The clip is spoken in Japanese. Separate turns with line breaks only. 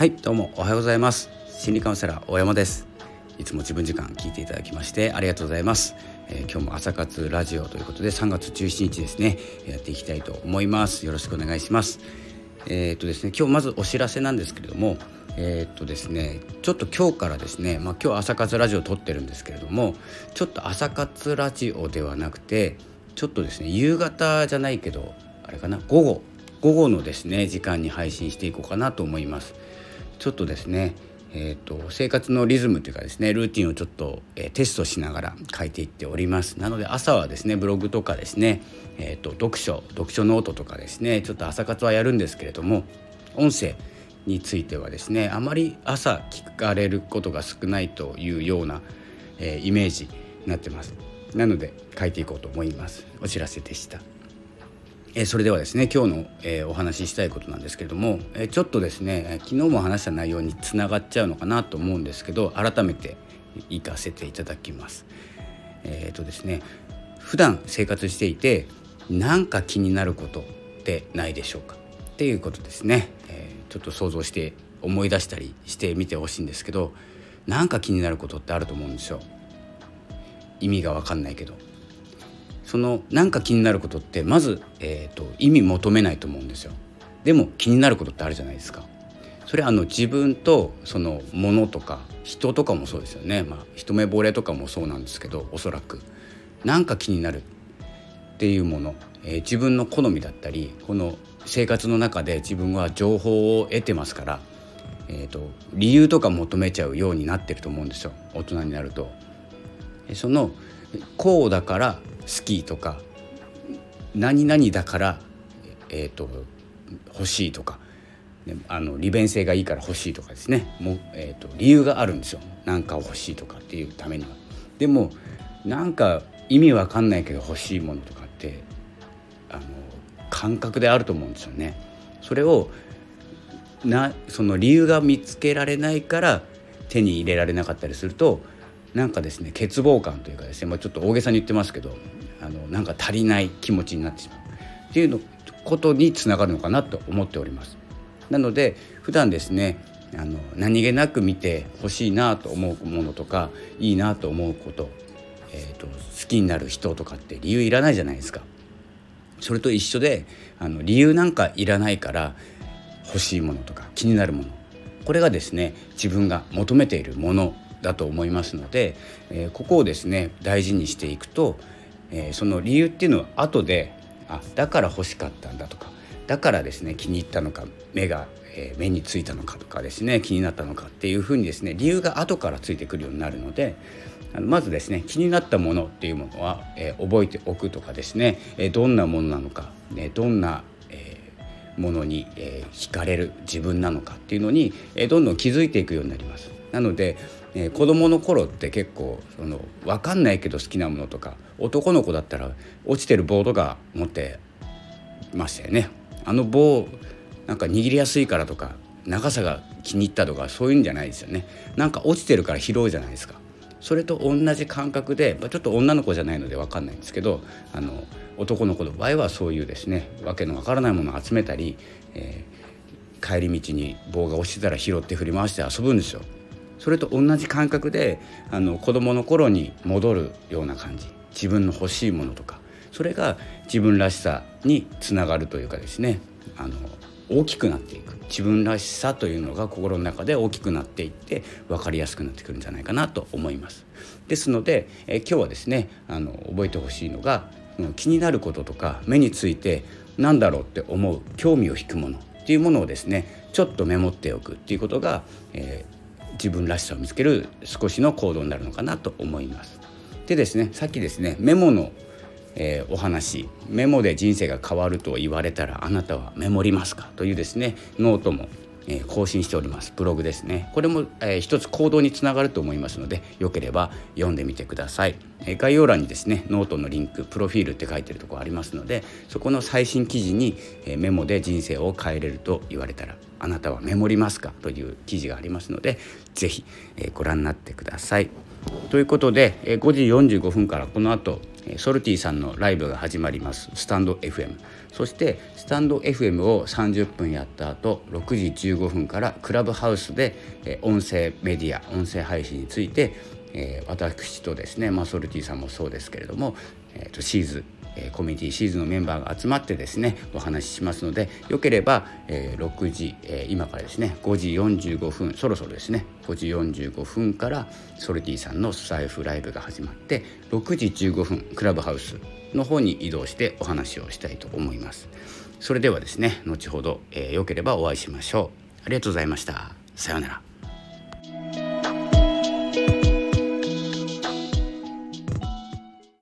はいどうもおはようございます。心理カウンセラー大山です。いつも自分時間聞いていただきましてありがとうございます、えー、今日も朝活ラジオということで3月17日ですねやっていきたいと思います。よろしくお願いします。えー、っとですね今日まずお知らせなんですけれどもえー、っとですねちょっと今日からですね、まあ、今日朝活ラジオ撮ってるんですけれどもちょっと朝活ラジオではなくてちょっとですね夕方じゃないけどあれかな午後午後のですね時間に配信していこうかなと思います。ちょっとですねえーと、生活のリズムというかですねルーティンをちょっと、えー、テストしながら変えていっております。なので朝はですねブログとかですね、えーと、読書読書ノートとかですねちょっと朝活はやるんですけれども音声についてはですねあまり朝聞かれることが少ないというような、えー、イメージになってます。なので書いていこうと思います。お知らせでした。えそれではですね今日の、えお話ししたいことなんですけれども、えちょっとですね昨日も話した内容につながっちゃうのかなと思うんですけど改めて行かせていただきます。えっ、ー、とですね普段生活していて何か気になることってないでしょうか？っていうことですね、えー、ちょっと想像して思い出したりしてみてほしいんですけど何か気になることってあると思うんですよ。意味が分かんないけどそのなんか気になることってまず、えーと、意味求めないと思うんですよ。でも気になることってあるじゃないですか。それあの自分とそのものとか人とかもそうですよね。まあ一目惚れとかもそうなんですけどおそらく。なんか気になるっていうもの、えー、自分の好みだったりこの生活の中で自分は情報を得てますから、えーと理由とか求めちゃうようになってると思うんですよ。大人になると。そのこうだから好きとか何々だから、えーと、欲しいとかあの利便性がいいから欲しいとかですねも、えーと、理由があるんですよ何かを欲しいとかっていうためには。でもなんか意味わかんないけど欲しいものとかってあの感覚であると思うんですよね。それをなその理由が見つけられないから手に入れられなかったりするとなんかですね欠乏感というかですね、まあ、ちょっと大げさに言ってますけどあのなんか足りない気持ちになってしまうっていうのことにつながるのかなと思っております。なので普段ですねあの何気なく見てほしいなと思うものとかいいなと思うこと,、えーと、好きになる人とかって理由いらないじゃないですか。それと一緒であの理由なんかいらないから欲しいものとか気になるものこれがですね自分が求めているものだと思いますので、えー、ここをですね大事にしていくと、えー、その理由っていうのは後であだから欲しかったんだとかだからですね気に入ったのか目が、え、目についたのかとかですね気になったのかっていうふうにですね理由が後からついてくるようになるのであのまずですね気になったものっていうものは、え、覚えておくとかですね、え、どんなものなのか、ね、どんな、え、ものに、え、惹かれる自分なのかっていうのに、え、どんどん気づいていくようになります。なのでえー、子供の頃って結構その分かんないけど好きなものとか男の子だったら落ちてる棒とか持ってましたよね。あの棒なんか握りやすいからとか長さが気に入ったとかそういうんじゃないですよね。なんか落ちてるから拾うじゃないですか。それと同じ感覚で、まあ、ちょっと女の子じゃないので分かんないんですけどあの男の子の場合はそういうですねわけのわからないものを集めたり、えー、帰り道に棒が落ちてたら拾って振り回して遊ぶんですよ。それと同じ感覚であの子どもの頃に戻るような感じ。自分の欲しいものとか。それが自分らしさにつながるというかですね。あの大きくなっていく。自分らしさというのが心の中で大きくなっていって分かりやすくなってくるんじゃないかなと思います。ですのでえ今日はですねあの覚えてほしいのが気になることとか目について何だろうって思う興味を引くものっていうものをですねちょっとメモっておくっていうことが、えー自分らしさを見つける少しの行動になるのかなと思います。でですねさっきですねメモの、えー、お話メモで人生が変わると言われたらあなたはメモりますか？というですねノートもえ更新しております。ブログですね。これも、えー、一つ行動につながると思いますのでよければ読んでみてください、え、概要欄にですねノートのリンクプロフィールって書いてるとこありますのでそこの最新記事に、え、メモで人生を変えれると言われたらあなたはメモりますか？という記事がありますので是非、えご覧になってください。ということで、え5時45分からこの後ソルティさんのライブが始まります。スタンド FM そしてスタンド FM を30分やった後6時15分からクラブハウスで音声メディア音声配信について私とですね、まあ、ソルティさんもそうですけれども、えー、とシーズえコミュニティシーズンのメンバーが集まってですねお話ししますのでよければ、え、6時、え、今からですね5時45分そろそろですね5時45分からソルティさんのスタイフライブが始まって6時15分クラブハウスの方に移動してお話をしたいと思います。それではですね後ほど、えー、よければお会いしましょう。ありがとうございました。さようなら。